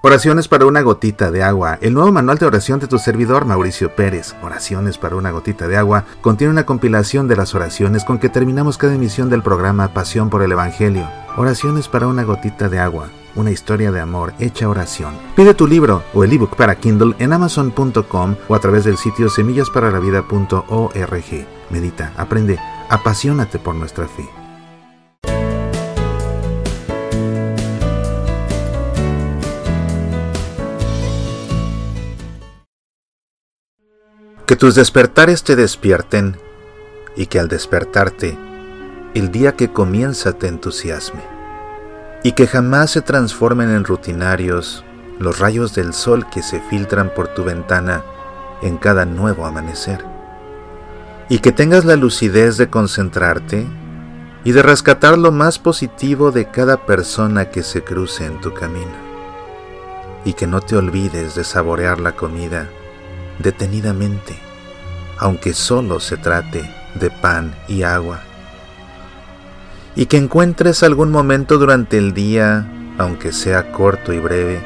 Oraciones para una gotita de agua. El nuevo manual de oración de tu servidor Mauricio Pérez. Oraciones para una gotita de agua contiene una compilación de las oraciones con que terminamos cada emisión del programa Pasión por el Evangelio. Oraciones para una gotita de agua. Una historia de amor hecha oración. Pide tu libro o el ebook para Kindle en amazon.com o a través del sitio semillasparalavida.org. Medita, aprende, apasionate por nuestra fe. Que tus despertares te despierten y que al despertarte, el día que comienza te entusiasme. Y que jamás se transformen en rutinarios los rayos del sol que se filtran por tu ventana en cada nuevo amanecer. Y que tengas la lucidez de concentrarte y de rescatar lo más positivo de cada persona que se cruce en tu camino. Y que no te olvides de saborear la comida detenidamente, aunque solo se trate de pan y agua. Y que encuentres algún momento durante el día, aunque sea corto y breve,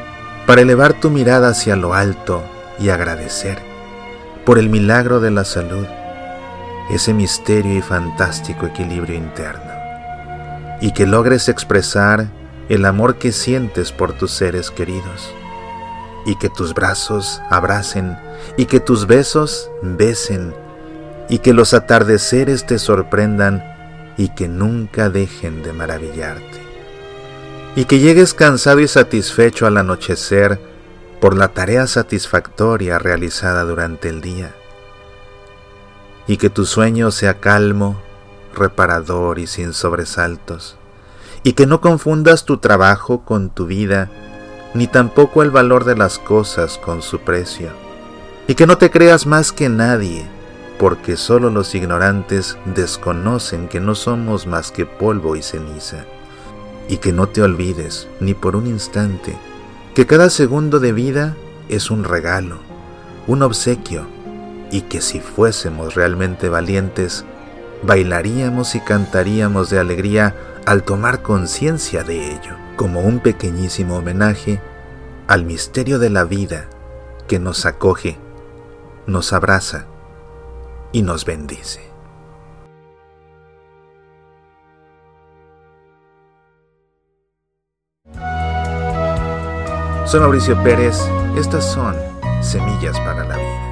para elevar tu mirada hacia lo alto y agradecer por el milagro de la salud, ese misterio y fantástico equilibrio interno. Y que logres expresar el amor que sientes por tus seres queridos y que tus brazos abracen, y que tus besos besen, y que los atardeceres te sorprendan, y que nunca dejen de maravillarte. Y que llegues cansado y satisfecho al anochecer por la tarea satisfactoria realizada durante el día. Y que tu sueño sea calmo, reparador y sin sobresaltos. Y que no confundas tu trabajo con tu vida, ni tampoco el valor de las cosas con su precio. Y que no te creas más que nadie, porque solo los ignorantes desconocen que no somos más que polvo y ceniza. Y que no te olvides, ni por un instante, que cada segundo de vida es un regalo, un obsequio, y que si fuésemos realmente valientes, bailaríamos y cantaríamos de alegría al tomar conciencia de ello como un pequeñísimo homenaje al misterio de la vida que nos acoge, nos abraza y nos bendice. Soy Mauricio Pérez, estas son Semillas para la Vida.